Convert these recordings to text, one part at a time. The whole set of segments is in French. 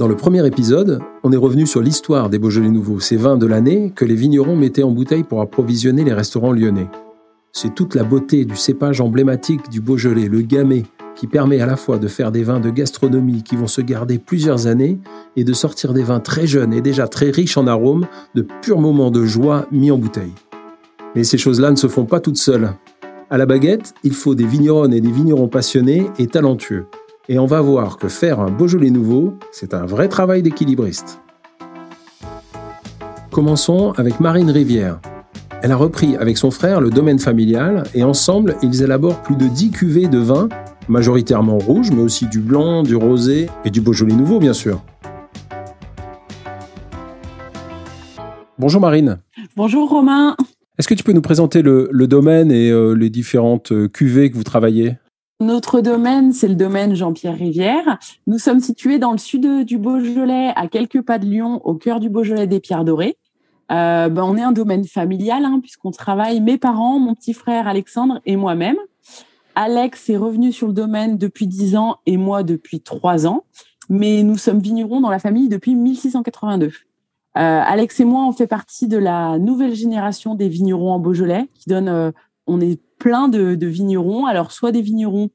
Dans le premier épisode, on est revenu sur l'histoire des Beaujolais nouveaux, ces vins de l'année que les vignerons mettaient en bouteille pour approvisionner les restaurants lyonnais. C'est toute la beauté du cépage emblématique du Beaujolais, le Gamay, qui permet à la fois de faire des vins de gastronomie qui vont se garder plusieurs années et de sortir des vins très jeunes et déjà très riches en arômes, de purs moments de joie mis en bouteille. Mais ces choses-là ne se font pas toutes seules. À la baguette, il faut des vigneronnes et des vignerons passionnés et talentueux. Et on va voir que faire un Beaujolais nouveau, c'est un vrai travail d'équilibriste. Commençons avec Marine Rivière. Elle a repris avec son frère le domaine familial et ensemble, ils élaborent plus de 10 cuvées de vin, majoritairement rouges, mais aussi du blanc, du rosé et du Beaujolais nouveau, bien sûr. Bonjour Marine. Bonjour Romain. Est-ce que tu peux nous présenter le, domaine et euh, les différentes euh, cuvées que vous travaillez? Notre domaine, c'est le domaine Jean-Pierre Rivière. Nous sommes situés dans le sud du Beaujolais, à quelques pas de Lyon, au cœur du Beaujolais des Pierres Dorées. Euh, ben, on est un domaine familial, hein, puisqu'on travaille mes parents, mon petit frère Alexandre et moi-même. Alex est revenu sur le domaine depuis 10 ans et moi depuis 3 ans. Mais nous sommes vignerons dans la famille depuis 1682. Euh, Alex et moi, on fait partie de la nouvelle génération des vignerons en Beaujolais, qui donne, euh, on est plein de, vignerons. Alors, soit des vignerons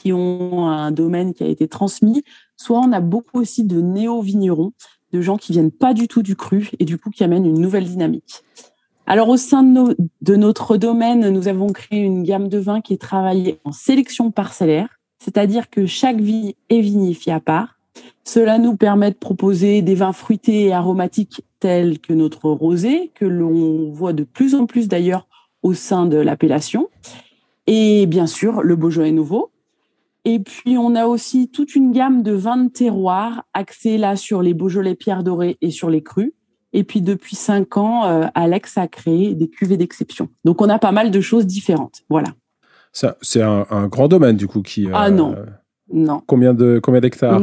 qui ont un domaine qui a été transmis, soit on a beaucoup aussi de néo-vignerons, de gens qui viennent pas du tout du cru et du coup qui amènent une nouvelle dynamique. Alors, au sein de, de notre domaine, nous avons créé une gamme de vins qui est travaillée en sélection parcellaire, c'est-à-dire que chaque vie est vinifiée à part. Cela nous permet de proposer des vins fruités et aromatiques tels que notre rosé, que l'on voit de plus en plus d'ailleurs au sein de l'appellation. Et bien sûr, le Beaujolais nouveau. Et puis, on a aussi toute une gamme de vins de terroir axés là sur les Beaujolais Pierre Doré et sur les crus. Et puis, depuis cinq ans, euh, Alex a créé des cuvées d'exception. Donc, on a pas mal de choses différentes. Voilà. C'est un, grand domaine, du coup, qui. ah non. Euh, non. Combien de combien d'hectares?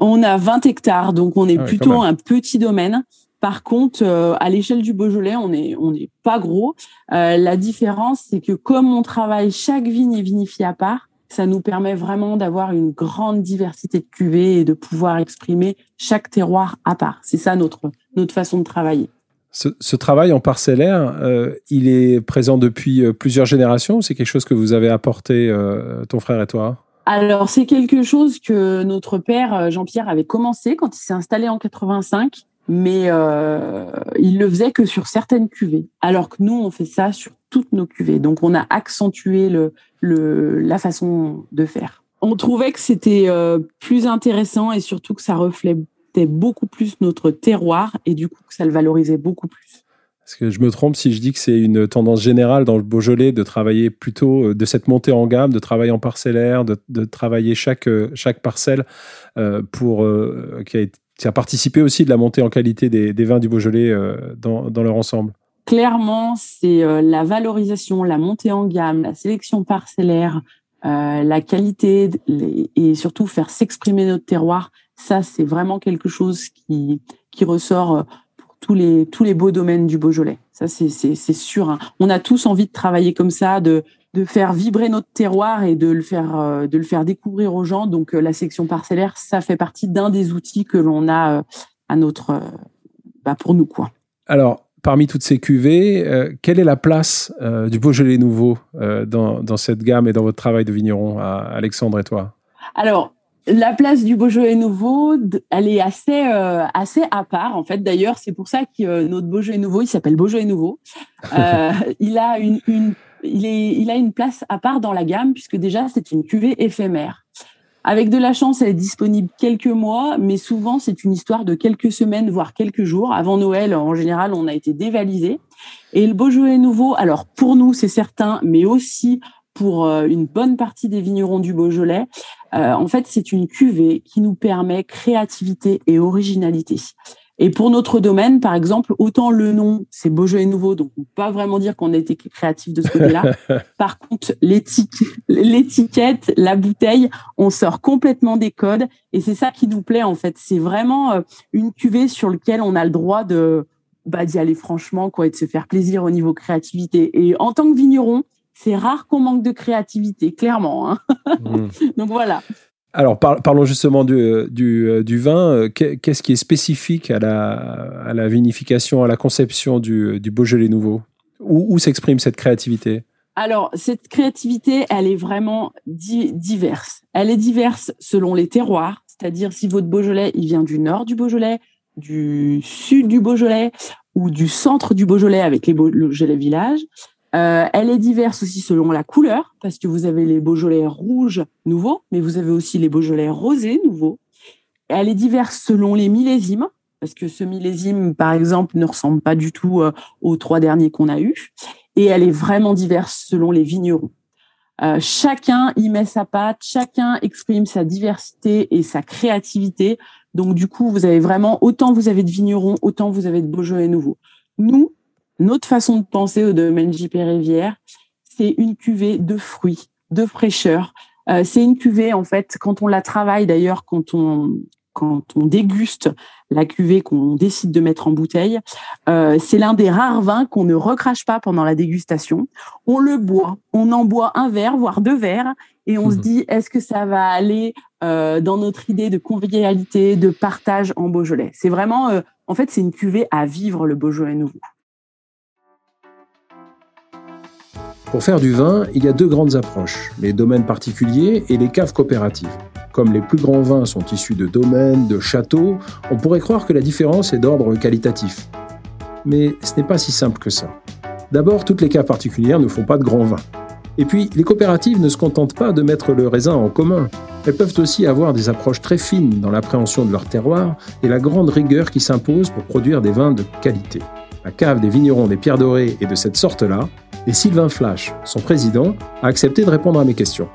On, a 20 hectares, donc on est ah plutôt un petit domaine. Par contre, euh, à l'échelle du Beaujolais, on n'est on est pas gros. Euh, la différence, c'est que comme on travaille chaque vigne est vinifiée à part, ça nous permet vraiment d'avoir une grande diversité de cuvées et de pouvoir exprimer chaque terroir à part. C'est ça notre notre façon de travailler. Ce, travail en parcellaire, euh, il est présent depuis plusieurs générations. C'est quelque chose que vous avez apporté, ton frère et toi? Alors, c'est quelque chose que notre père Jean-Pierre avait commencé quand il s'est installé en 85 mais euh, il le faisait que sur certaines cuvées, alors que nous, on fait ça sur toutes nos cuvées. Donc, on a accentué le, la façon de faire. On trouvait que c'était euh, plus intéressant et surtout que ça reflétait beaucoup plus notre terroir et du coup que ça le valorisait beaucoup plus. Est-ce que je me trompe si je dis que c'est une tendance générale dans le Beaujolais de travailler plutôt euh, de cette montée en gamme, de travailler en parcellaire, de, travailler chaque, chaque parcelle euh, pour, euh, qui a été qui a participé aussi de la montée en qualité des, vins du Beaujolais euh, dans, leur ensemble Clairement, c'est euh, la valorisation, la montée en gamme, la sélection parcellaire, euh, la qualité et surtout faire s'exprimer notre terroir. Ça, c'est vraiment quelque chose qui, qui ressort pour tous les, tous les beaux domaines du Beaujolais. Ça, c'est sûr. Hein. On a tous envie de travailler comme ça, de, de faire vibrer notre terroir et de le faire euh, de le faire découvrir aux gens. Donc euh, la section parcellaire, ça fait partie d'un des outils que l'on a euh, à notre bah, pour nous quoi. Alors parmi toutes ces cuvées, quelle est la place du Beaujolais nouveau dans, dans, cette gamme et dans votre travail de vigneron, Alexandre et toi? Alors la place du Beaujolais nouveau, elle est assez assez à part en fait. D'ailleurs, c'est pour ça que notre Beaujolais nouveau, il s'appelle Beaujolais nouveau. il a une, une il, a une place à part dans la gamme puisque déjà c'est une cuvée éphémère. Avec de la chance, elle est disponible quelques mois, mais souvent c'est une histoire de quelques semaines, voire quelques jours. Avant Noël, en général, on a été dévalisé. Et le Beaujolais nouveau, alors pour nous c'est certain, mais aussi pour euh, une bonne partie des vignerons du Beaujolais, euh, en fait c'est une cuvée qui nous permet créativité et originalité. Et pour notre domaine, par exemple, autant le nom, c'est Beaujolais Nouveau, donc on peut pas vraiment dire qu'on a été créatif de ce côté-là. par contre, l'étiquette, la bouteille, on sort complètement des codes et c'est ça qui nous plaît en fait. C'est vraiment euh, une cuvée sur laquelle on a le droit de bah, d'y aller franchement quoi et de se faire plaisir au niveau créativité. Et en tant que vigneron, c'est rare qu'on manque de créativité, clairement. Hein. Mmh. donc voilà. Alors parlons justement du, du, vin. Qu'est-ce qui est spécifique à la, vinification, à la conception du, du Beaujolais nouveau? Où, s'exprime cette créativité? Alors, cette créativité, elle est vraiment diverse. Elle est diverse selon les terroirs, c'est-à-dire si votre Beaujolais, il vient du nord du Beaujolais, du sud du Beaujolais ou du centre du Beaujolais avec les Beaujolais villages. Euh, elle est diverse aussi selon la couleur, parce que vous avez les Beaujolais rouges nouveaux, mais vous avez aussi les Beaujolais rosés nouveaux. Elle est diverse selon les millésimes, parce que ce millésime, par exemple, ne ressemble pas du tout euh, aux trois derniers qu'on a eus. Et elle est vraiment diverse selon les vignerons. Euh, chacun y met sa patte, chacun exprime sa diversité et sa créativité. Donc du coup, vous avez vraiment autant vous avez de vignerons, autant vous avez de Beaujolais nouveaux. Nous, notre façon de penser au domaine JP Rivière, c'est une cuvée de fruits, de fraîcheur. Euh, c'est une cuvée, en fait, quand on la travaille d'ailleurs, quand on, quand on déguste la cuvée qu'on décide de mettre en bouteille, euh, c'est l'un des rares vins qu'on ne recrache pas pendant la dégustation. On le boit, on en boit un verre, voire deux verres, et on se mmh. dit est-ce que ça va aller euh, dans notre idée de convivialité, de partage en Beaujolais? C'est vraiment, en fait, c'est une cuvée à vivre le Beaujolais nouveau. Pour faire du vin, il y a deux grandes approches, les domaines particuliers et les caves coopératives. Comme les plus grands vins sont issus de domaines, de châteaux, on pourrait croire que la différence est d'ordre qualitatif. Mais ce n'est pas si simple que ça. D'abord, toutes les caves particulières ne font pas de grands vins. Et puis, les coopératives ne se contentent pas de mettre le raisin en commun. Elles peuvent aussi avoir des approches très fines dans l'appréhension de leur terroir et la grande rigueur qui s'impose pour produire des vins de qualité. La cave des vignerons des Pierres Dorées est de cette sorte-là, et Sylvain Flash, son président, a accepté de répondre à mes questions.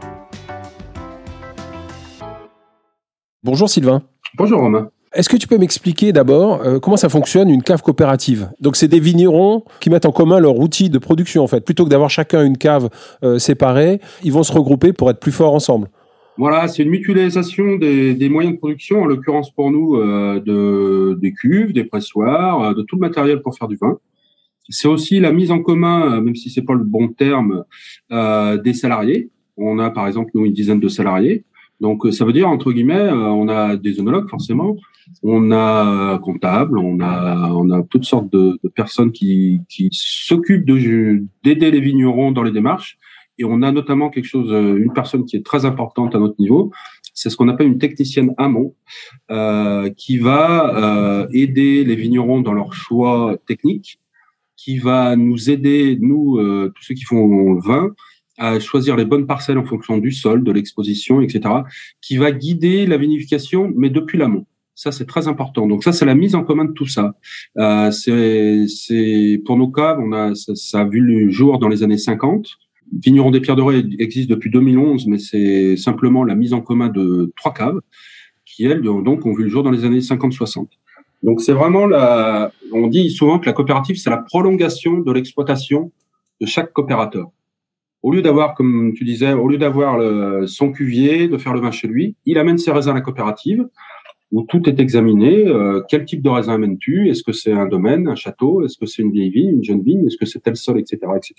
Bonjour Sylvain. Bonjour Romain. Est-ce que tu peux m'expliquer d'abord euh, comment ça fonctionne une cave coopérative? Donc c'est des vignerons qui mettent en commun leur outil de production en fait. Plutôt que d'avoir chacun une cave euh, séparée, ils vont se regrouper pour être plus forts ensemble. Voilà, c'est une mutualisation des, moyens de production, en l'occurrence pour nous euh, de, des cuves, des pressoirs, de tout le matériel pour faire du vin. C'est aussi la mise en commun, euh, même si c'est pas le bon terme, euh, des salariés. On a par exemple nous une dizaine de salariés. Donc euh, ça veut dire entre guillemets, euh, on a des œnologues forcément, on a comptables, on a on a toutes sortes de, de personnes qui qui s'occupent de d'aider les vignerons dans les démarches. Et on a notamment quelque chose, une personne qui est très importante à notre niveau, c'est ce qu'on appelle une technicienne amont, euh, qui va euh, aider les vignerons dans leurs choix techniques qui va nous aider, nous, euh, tous ceux qui font le vin, à choisir les bonnes parcelles en fonction du sol, de l'exposition, etc., qui va guider la vinification, mais depuis l'amont. Ça, c'est très important. Donc ça, c'est la mise en commun de tout ça. Euh, c'est, pour nos caves, on a, ça, a vu le jour dans les années 50. Vigneron des Pierres Dorées existe depuis 2011, mais c'est simplement la mise en commun de trois caves qui, elles, donc, ont vu le jour dans les années 50-60. Donc c'est vraiment la, on dit souvent que la coopérative c'est la prolongation de l'exploitation de chaque coopérateur. Au lieu d'avoir, comme tu disais, au lieu d'avoir son cuvier, de faire le vin chez lui, il amène ses raisins à la coopérative où tout est examiné. Euh, quel type de raisin amènes-tu? Est-ce que c'est un domaine, un château? Est-ce que c'est une vieille vigne, une jeune vigne Est-ce que c'est tel sol, etc., etc.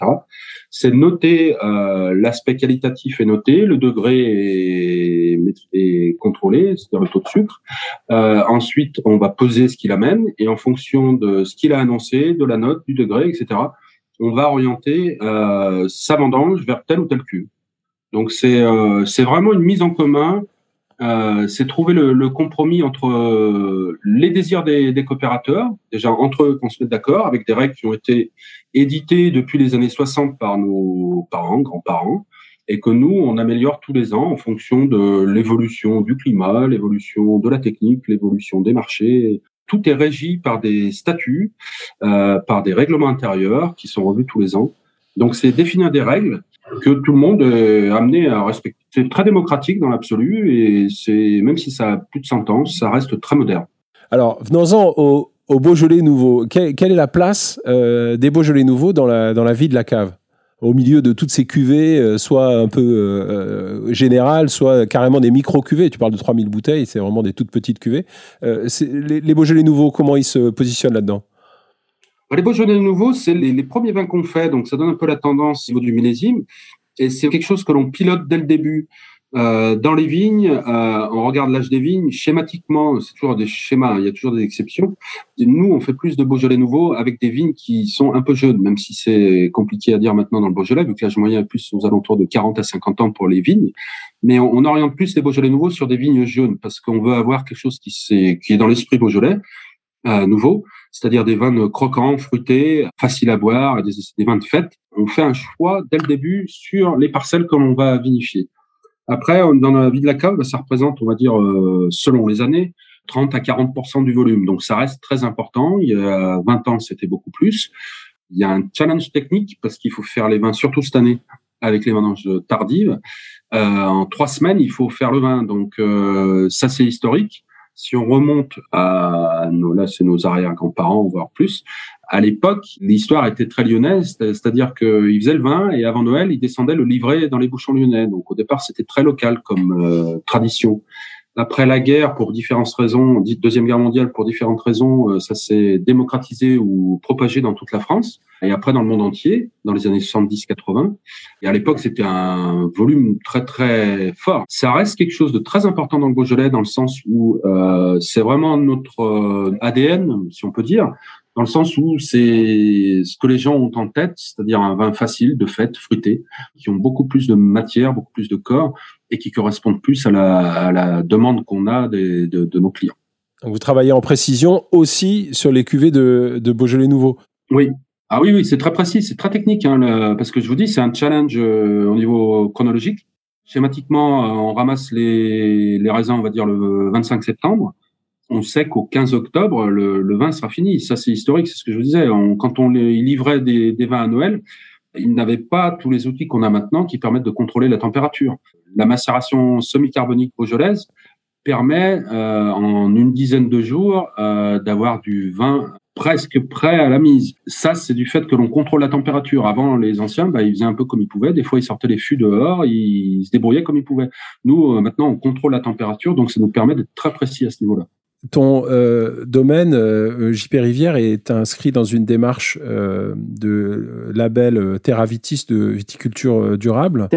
C'est noté. Euh, L'aspect qualitatif est noté, le degré est, est contrôlé, c'est-à-dire le taux de sucre. Euh, ensuite, on va peser ce qu'il amène et en fonction de ce qu'il a annoncé, de la note, du degré, etc. On va orienter euh, sa vendange vers tel ou tel cuve. Donc c'est euh, c'est vraiment une mise en commun euh, c'est trouver le, compromis entre euh, les désirs des, coopérateurs, déjà entre eux qu'on se mette d'accord, avec des règles qui ont été éditées depuis les années 60 par nos parents, grands-parents, et que nous, on améliore tous les ans en fonction de l'évolution du climat, l'évolution de la technique, l'évolution des marchés. Tout est régi par des statuts, euh, par des règlements intérieurs qui sont revus tous les ans. Donc c'est définir des règles que tout le monde est amené à respecter. C'est très démocratique dans l'absolu et c'est même si ça a plus de 100 ans, ça reste très moderne. Alors, venons-en au, Beaujolais nouveau. Quelle, est la place euh, des Beaujolais nouveaux dans la, dans la vie de la cave? Au milieu de toutes ces cuvées, euh, soit un peu euh, générales, soit carrément des micro-cuvées. Tu parles de 3000 bouteilles, c'est vraiment des toutes petites cuvées. les, les Beaujolais nouveaux, comment ils se positionnent là-dedans? Les Beaujolais nouveaux, c'est les, premiers vins qu'on fait, donc ça donne un peu la tendance au niveau du millésime. Et c'est quelque chose que l'on pilote dès le début. Euh, dans les vignes, euh, on regarde l'âge des vignes. Schématiquement, c'est toujours des schémas. Il y a toujours des exceptions. Nous, on fait plus de Beaujolais nouveau avec des vignes qui sont un peu jeunes, même si c'est compliqué à dire maintenant dans le Beaujolais, vu que l'âge moyen est plus aux alentours de 40 à 50 ans pour les vignes. Mais on, on oriente plus les Beaujolais nouveaux sur des vignes jeunes parce qu'on veut avoir quelque chose qui, est, qui est dans l'esprit Beaujolais euh, nouveau, c'est-à-dire des vins croquants, fruités, faciles à boire, des, des vins de fête. On fait un choix dès le début sur les parcelles que l'on va vinifier. Après, dans la vie de la cave, ça représente, on va dire, euh, selon les années, 30 à 40% du volume. Donc, ça reste très important. Il y a 20 ans, c'était beaucoup plus. Il y a un challenge technique parce qu'il faut faire les vins, surtout cette année, avec les vendanges tardives. Euh, en trois semaines, il faut faire le vin. Donc, euh, ça, c'est historique. Si on remonte à nos, là, c'est nos arrière-grands-parents, voire plus, à l'époque, l'histoire était très lyonnaise, c'est-à-dire qu'ils faisaient le vin et avant Noël, ils descendaient le livret dans les bouchons lyonnais. Donc au départ, c'était très local comme euh, tradition. Après la guerre, pour différentes raisons, dite deuxième guerre mondiale, pour différentes raisons, euh, ça s'est démocratisé ou propagé dans toute la France et après dans le monde entier, dans les années 70-80. Et à l'époque, c'était un volume très très fort. Ça reste quelque chose de très important dans le Beaujolais, dans le sens où euh, c'est vraiment notre euh, ADN, si on peut dire dans le sens où c'est ce que les gens ont en tête, c'est-à-dire un vin facile, de fête, fruité, qui ont beaucoup plus de matière, beaucoup plus de corps et qui correspondent plus à la, demande qu'on a de, nos clients. Vous travaillez en précision aussi sur les cuvées de, Beaujolais Nouveau. Oui. Ah oui, oui, c'est très précis, c'est très technique, hein, parce que je vous dis, c'est un challenge euh, au niveau chronologique. Schématiquement, euh, on ramasse les, les raisins, on va dire le 25 septembre on sait qu'au 15 octobre, le, vin sera fini. Ça, c'est historique, c'est ce que je vous disais. quand on les, livrait des, vins à Noël, ils n'avaient pas tous les outils qu'on a maintenant qui permettent de contrôler la température. La macération semi-carbonique beaujolaise permet euh, en une dizaine de jours euh, d'avoir du vin presque prêt à la mise. Ça, c'est du fait que l'on contrôle la température. Avant, les anciens, bah, ils faisaient un peu comme ils pouvaient. Des fois, ils sortaient les fûts dehors, ils se débrouillaient comme ils pouvaient. Nous, euh, maintenant, on contrôle la température, donc ça nous permet d'être très précis à ce niveau-là. Ton euh, domaine, euh, JP Rivière, est inscrit dans une démarche euh, de label Terravitis de viticulture durable.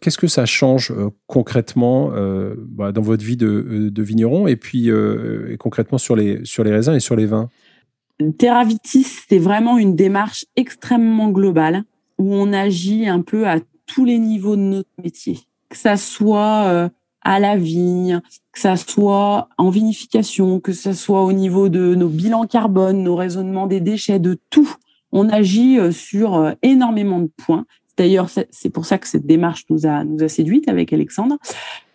Qu'est-ce que ça change concrètement bah, dans votre vie de, vigneron et puis concrètement sur les, sur les raisins et sur les vins? Terravitis, c'est vraiment une démarche extrêmement globale où on agit un peu à tous les niveaux de notre métier. Que ça soit à la vigne, que ça soit en vinification, que ça soit au niveau de nos bilans carbone, nos raisonnements des déchets, de tout. On agit euh, sur euh, énormément de points. D'ailleurs, c'est pour ça que cette démarche nous a nous a séduite avec Alexandre.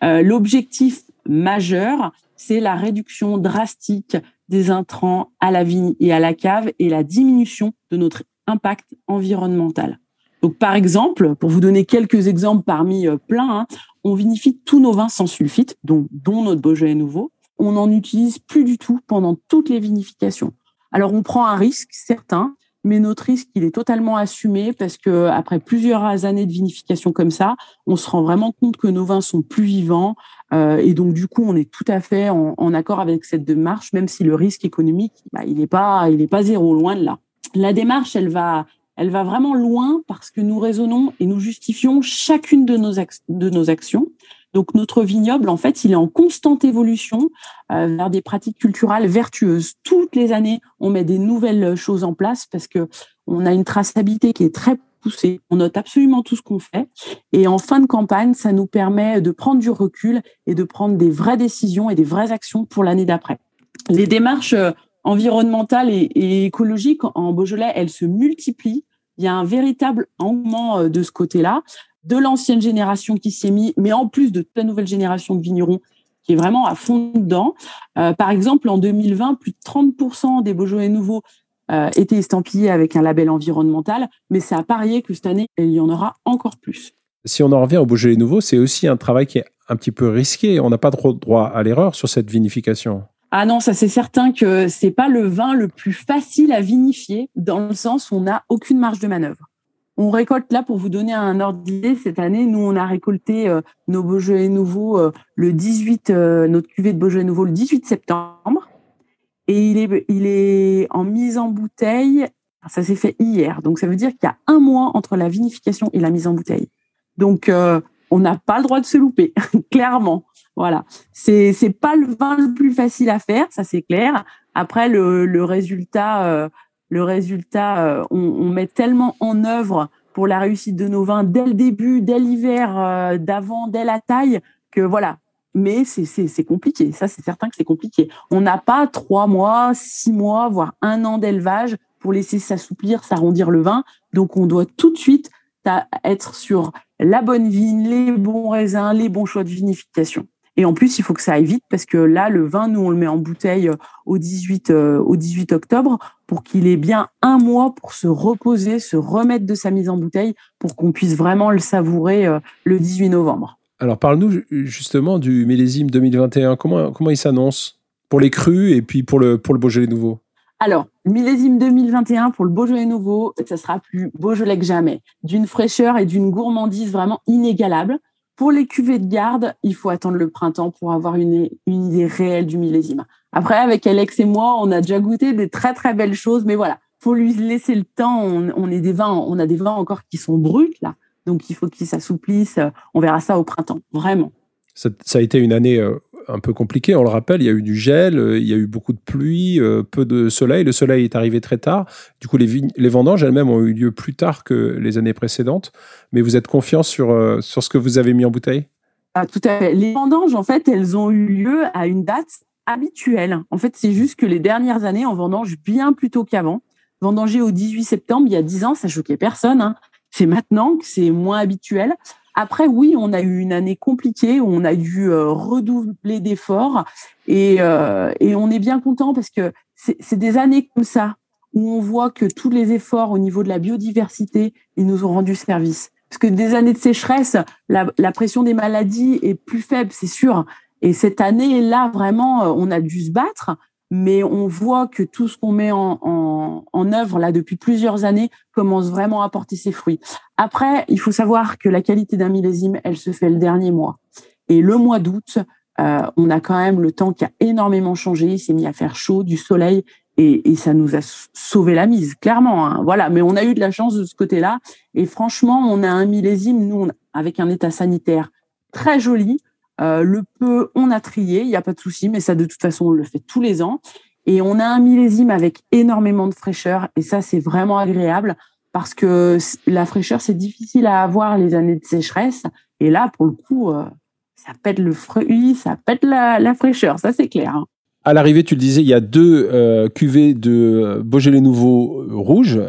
Euh, L'objectif majeur, c'est la réduction drastique des intrants à la vigne et à la cave et la diminution de notre impact environnemental. Donc, par exemple, pour vous donner quelques exemples parmi plein, hein, on vinifie tous nos vins sans sulfite, dont, notre Beaujolais nouveau. On n'en utilise plus du tout pendant toutes les vinifications. Alors on prend un risque, certain, mais notre risque, il est totalement assumé parce que après plusieurs années de vinification comme ça, on se rend vraiment compte que nos vins sont plus vivants euh, et donc du coup, on est tout à fait en, accord avec cette démarche, même si le risque économique, bah, il n'est pas, il pas zéro, loin de là. La démarche, elle va, elle va vraiment loin parce que nous raisonnons et nous justifions chacune de nos, de nos actions. Donc notre vignoble, en fait, il est en constante évolution euh, vers des pratiques culturelles vertueuses. Toutes les années, on met des nouvelles choses en place parce que on a une traçabilité qui est très poussée. On note absolument tout ce qu'on fait. Et en fin de campagne, ça nous permet de prendre du recul et de prendre des vraies décisions et des vraies actions pour l'année d'après. Les démarches euh, environnementales et, et écologiques en Beaujolais, elles se multiplient il y a un véritable engouement euh, de ce côté-là, de l'ancienne génération qui s'est mis, mais en plus de toute la nouvelle génération de vignerons qui est vraiment à fond dedans. Euh, par exemple, en 2020, plus de 30% des Beaujolais nouveaux euh, étaient estampillés avec un label environnemental, mais c'est à parier que cette année, il y en aura encore plus. Si on en revient au Beaujolais nouveau, c'est aussi un travail qui est un petit peu risqué. On n'a pas trop droit à l'erreur sur cette vinification. Ah non, ça c'est certain que c'est pas le vin le plus facile à vinifier dans le sens où on n'a aucune marge de manœuvre. On récolte là pour vous donner un ordre d'idée cette année. Nous, on a récolté euh, nos Beaujolais nouveaux euh, le 18, euh, notre cuvée de Beaujolais nouveau le 18 septembre, et il est il est en mise en bouteille. Ça s'est fait hier, donc ça veut dire qu'il y a un mois entre la vinification et la mise en bouteille. Donc on n'a pas le droit de se louper, clairement. Voilà, c'est c'est pas le vin le plus facile à faire, ça c'est clair. Après le, le résultat, euh, le résultat, euh, on, met tellement en œuvre pour la réussite de nos vins dès le début, dès l'hiver, euh, d'avant, dès la taille, que voilà. Mais c'est c'est compliqué, ça c'est certain que c'est compliqué. On n'a pas trois mois, six mois, voire un an d'élevage pour laisser s'assouplir, s'arrondir le vin. Donc on doit tout de suite être sur la bonne vigne, les bons raisins, les bons choix de vinification. Et en plus, il faut que ça aille vite parce que là, le vin, nous, on le met en bouteille euh, au 18, euh, au 18 octobre pour qu'il ait bien un mois pour se reposer, se remettre de sa mise en bouteille pour qu'on puisse vraiment le savourer euh, le 18 novembre. Alors, parle-nous justement du millésime 2021. Comment, comment il s'annonce pour les crus et puis pour le, pour le Beaujolais nouveau? Alors, millésime 2021 pour le Beaujolais nouveau, ça sera plus Beaujolais que jamais, d'une fraîcheur et d'une gourmandise vraiment inégalable. Pour les cuvées de garde, il faut attendre le printemps pour avoir une, idée réelle du millésime. Après, avec Alex et moi, on a déjà goûté des très très belles choses, mais voilà, faut lui laisser le temps. On, est des vins, on a des vins encore qui sont bruts là, donc il faut qu'ils s'assouplissent. On verra ça au printemps, vraiment. Ça, a été une année euh, un peu compliquée, on le rappelle. Il y a eu du gel, euh, il y a eu beaucoup de pluie, euh, peu de soleil. Le soleil est arrivé très tard. Du coup, les, vendanges elles-mêmes ont eu lieu plus tard que les années précédentes. Mais vous êtes confiant sur, sur ce que vous avez mis en bouteille? Ah, Tout à fait. Les vendanges, en fait, elles ont eu lieu à une date habituelle. En fait, c'est juste que les dernières années, on vendange bien plus tôt qu'avant. Vendanger au 18 septembre, il y a 10 ans, ça choquait personne. Hein. C'est maintenant que c'est moins habituel. Après, oui, on a eu une année compliquée où on a dû euh, redoubler d'efforts et, euh, et on est bien content parce que c'est des années comme ça où on voit que tous les efforts au niveau de la biodiversité, ils nous ont rendu service. Parce que des années de sécheresse, la, la pression des maladies est plus faible, c'est sûr. Et cette année-là, vraiment, euh, on a dû se battre mais on voit que tout ce qu'on met en, en, en, œuvre là depuis plusieurs années commence vraiment à porter ses fruits. Après, il faut savoir que la qualité d'un millésime, elle se fait le dernier mois. Et le mois d'août, euh, on a quand même le temps qui a énormément changé. Il s'est mis à faire chaud, du soleil, et, et ça nous a sauvé la mise, clairement. Hein. Voilà, mais on a eu de la chance de ce côté-là. Et franchement, on a un millésime, nous, avec un état sanitaire très joli. Euh, le peu, on a trié, il n'y a pas de souci, mais ça, de toute façon, on le fait tous les ans. Et on a un millésime avec énormément de fraîcheur, et ça, c'est vraiment agréable parce que la fraîcheur, c'est difficile à avoir les années de sécheresse. Et là, pour le coup, euh, ça pète le fruit, ça pète la, fraîcheur, ça, c'est clair. Hein. À l'arrivée, tu le disais, il y a deux euh, cuvées de Beaujolais Nouveau rouge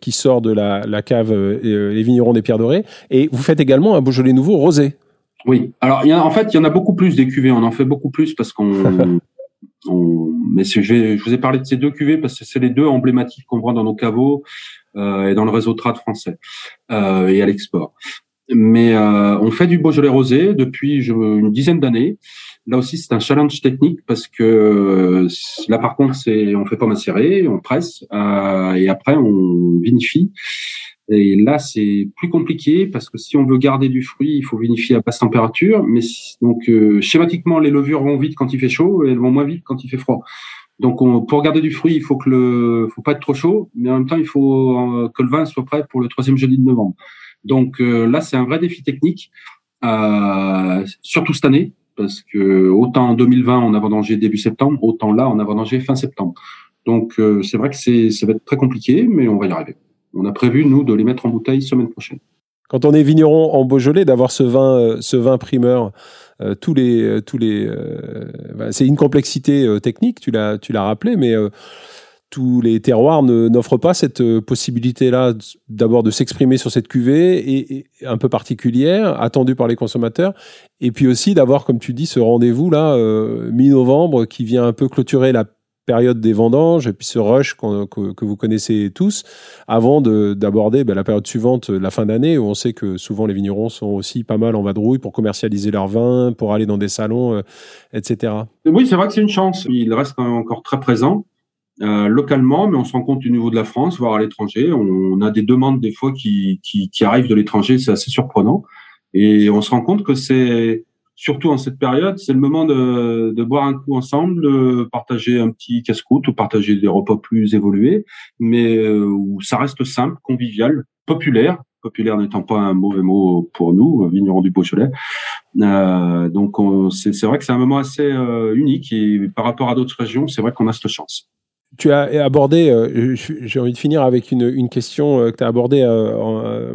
qui sort de la, la cave Les Vignerons des Pierres Dorées. Et vous faites également un Beaujolais Nouveau rosé. Oui. Alors, il y a, en fait, il y en a beaucoup plus des cuvées. On en fait beaucoup plus parce qu'on. on, mais je, je, vous ai parlé de ces deux cuvées parce que c'est les deux emblématiques qu'on voit dans nos caveaux euh, et dans le réseau trad français euh, et à l'export. Mais euh, on fait du Beaujolais rosé depuis je, une dizaine d'années. Là aussi, c'est un challenge technique parce que là, par contre, c'est on fait pas macérer, on presse euh, et après on vinifie. Et là, c'est plus compliqué parce que si on veut garder du fruit, il faut vinifier à basse température. Mais donc euh, schématiquement, les levures vont vite quand il fait chaud et elles vont moins vite quand il fait froid. Donc on, pour garder du fruit, il faut que le, faut pas être trop chaud, mais en même temps, il faut euh, que le vin soit prêt pour le troisième jeudi de novembre. Donc euh, là, c'est un vrai défi technique, surtout cette année, parce que autant en 2020 on a vendangé début septembre, autant là on a vendangé fin septembre. Donc c'est vrai que c'est, ça va être très compliqué, mais on va y arriver on a prévu, nous, de les mettre en bouteille semaine prochaine. Quand on est vigneron en Beaujolais, d'avoir ce vin, euh, ce vin primeur, euh, tous les, euh, tous les, bah, c'est une complexité technique, tu l'as, tu l'as rappelé, mais tous les terroirs n'offrent pas cette possibilité-là, d'abord de s'exprimer sur cette cuvée et, un peu particulière, attendue par les consommateurs, et puis aussi d'avoir, comme tu dis, ce rendez-vous là mi-novembre qui vient un peu clôturer la période des vendanges et puis ce rush que, vous connaissez tous avant d'aborder ben, la période suivante, la fin d'année, où on sait que souvent les vignerons sont aussi pas mal en vadrouille pour commercialiser leur vin, pour aller dans des salons, euh, etc. Oui, c'est vrai que c'est une chance. Il reste encore très présent. Euh, localement, mais on se rend compte au niveau de la France, voire à l'étranger. On, a des demandes des fois qui, qui arrivent de l'étranger, c'est assez surprenant. Et on se rend compte que c'est surtout en cette période, c'est le moment de, boire un coup ensemble, de partager un petit casse-croûte ou partager des repas plus évolués, mais euh, où ça reste simple, convivial, populaire, populaire n'étant pas un mauvais mot pour nous, vignerons du Beaujolais. Euh, donc c'est vrai que c'est un moment assez euh, unique et par rapport à d'autres régions, c'est vrai qu'on a cette chance. Tu as abordé, euh, j'ai envie de finir avec une, question que tu as abordée euh,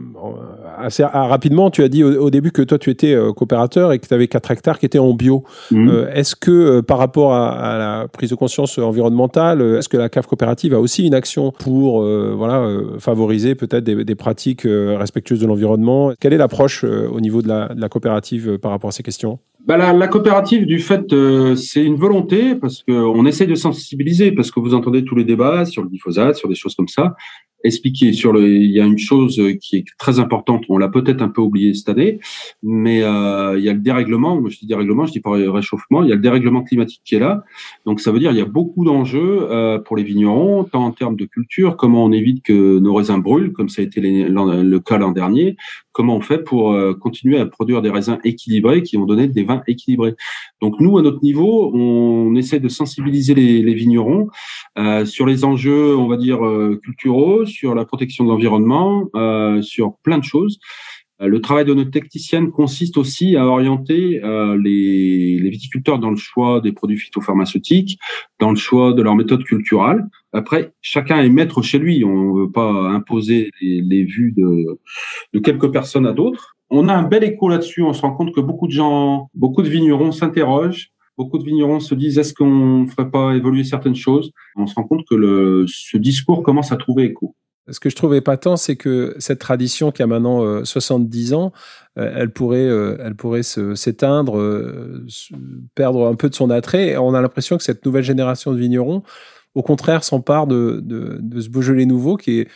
assez ah, rapidement. Tu as dit au, début que toi, tu étais coopérateur et que tu avais 4 hectares qui étaient en bio. Mmh. est-ce que par rapport à, la prise de conscience environnementale, est-ce que la CAF coopérative a aussi une action pour voilà, favoriser peut-être des, des, pratiques respectueuses de l'environnement? Quelle est l'approche au niveau de la, de la coopérative par rapport à ces questions? Bah la, la, coopérative, du fait, euh, c'est une volonté parce qu'on essaie de sensibiliser, parce que vous entendez tous les débats sur le glyphosate, sur des choses comme ça expliquer sur le. Il y a une chose qui est très importante. On l'a peut-être un peu oublié cette année, mais euh, il y a le dérèglement. Je dis dérèglement, je dis pas réchauffement. Il y a le dérèglement climatique qui est là. Donc ça veut dire il y a beaucoup d'enjeux euh, pour les vignerons, tant en termes de culture, comment on évite que nos raisins brûlent, comme ça a été le cas l'an dernier. Comment on fait pour euh, continuer à produire des raisins équilibrés qui vont donner des vins équilibrés. Donc nous, à notre niveau, on essaie de sensibiliser les, vignerons euh, sur les enjeux, on va dire euh, culturels sur la protection de l'environnement, euh, sur plein de choses. Euh, le travail de notre technicienne consiste aussi à orienter euh, les, viticulteurs dans le choix des produits phytopharmaceutiques, dans le choix de leur méthode culturelle. Après, chacun est maître chez lui. On ne veut pas imposer les, vues de, quelques personnes à d'autres. On a un bel écho là-dessus. On se rend compte que beaucoup de gens, beaucoup de vignerons s'interrogent. Beaucoup de vignerons se disent est-ce qu'on ne ferait pas évoluer certaines choses? On se rend compte que ce discours commence à trouver écho. Ce que je trouvais pas tant, c'est que cette tradition qui a maintenant 70 euh, ans, euh, elle pourrait, euh, elle pourrait s'éteindre, perdre un peu de son attrait. on a l'impression que cette nouvelle génération de vignerons, au contraire, s'empare de, de, de, ce nouveau qui est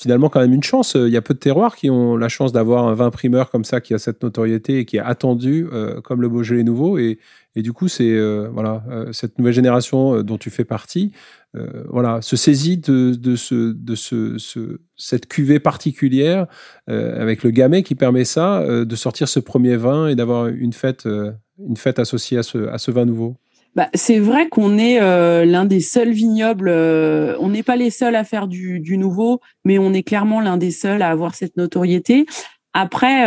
finalement quand même une chance. Il y a peu de terroirs qui ont la chance d'avoir un vin primeur comme ça, qui a cette notoriété et qui est attendu comme le Beaujolais nouveau. Et, du coup, c'est voilà cette nouvelle génération dont tu fais partie euh, voilà, se saisit de, ce, de ce, ce, cette cuvée particulière euh, avec le gamay qui permet ça, euh, de sortir ce premier vin et d'avoir une fête, une fête associée à ce, à ce vin nouveau. Bah, c'est vrai qu'on est l'un des seuls vignobles, on n'est pas les seuls à faire du, du nouveau, mais on est clairement l'un des seuls à avoir cette notoriété. Après,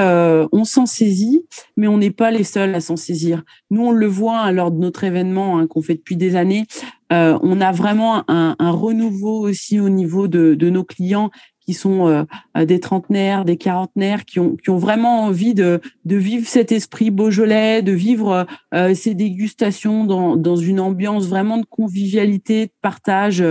on s'en saisit, mais on n'est pas les seuls à s'en saisir. Nous, on le voit hein, lors de notre événement hein, qu'on fait depuis des années. Euh, on a vraiment un, renouveau aussi au niveau de, nos clients qui sont euh, des trentenaires, des quarantenaires, qui ont, qui ont vraiment envie de, de vivre cet esprit Beaujolais, de vivre euh, ces dégustations dans, dans une ambiance vraiment de convivialité, de partage.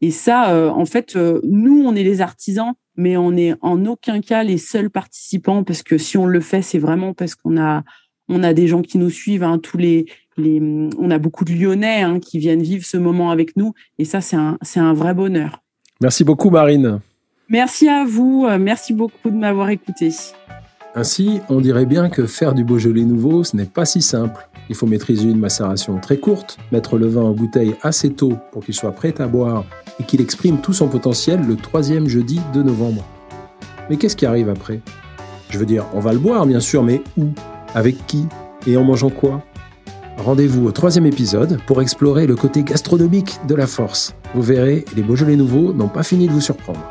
Et ça, en fait, nous, on est les artisans, mais on n'est en aucun cas les seuls participants, parce que si on le fait, c'est vraiment parce qu'on a on a des gens qui nous suivent, hein, tous les, on a beaucoup de Lyonnais hein, qui viennent vivre ce moment avec nous. Et ça, c'est un, c'est un vrai bonheur. Merci beaucoup, Marine. Merci à vous. Euh, merci beaucoup de m'avoir écouté. Ainsi, on dirait bien que faire du Beaujolais nouveau, ce n'est pas si simple. Il faut maîtriser une macération très courte, mettre le vin en bouteille assez tôt pour qu'il soit prêt à boire et qu'il exprime tout son potentiel le troisième jeudi de novembre. Mais qu'est-ce qui arrive après? Je veux dire, on va le boire bien sûr, mais où? Avec qui? Et en mangeant quoi? Rendez-vous au troisième épisode pour explorer le côté gastronomique de la force. Vous verrez, les Beaujolais nouveaux n'ont pas fini de vous surprendre.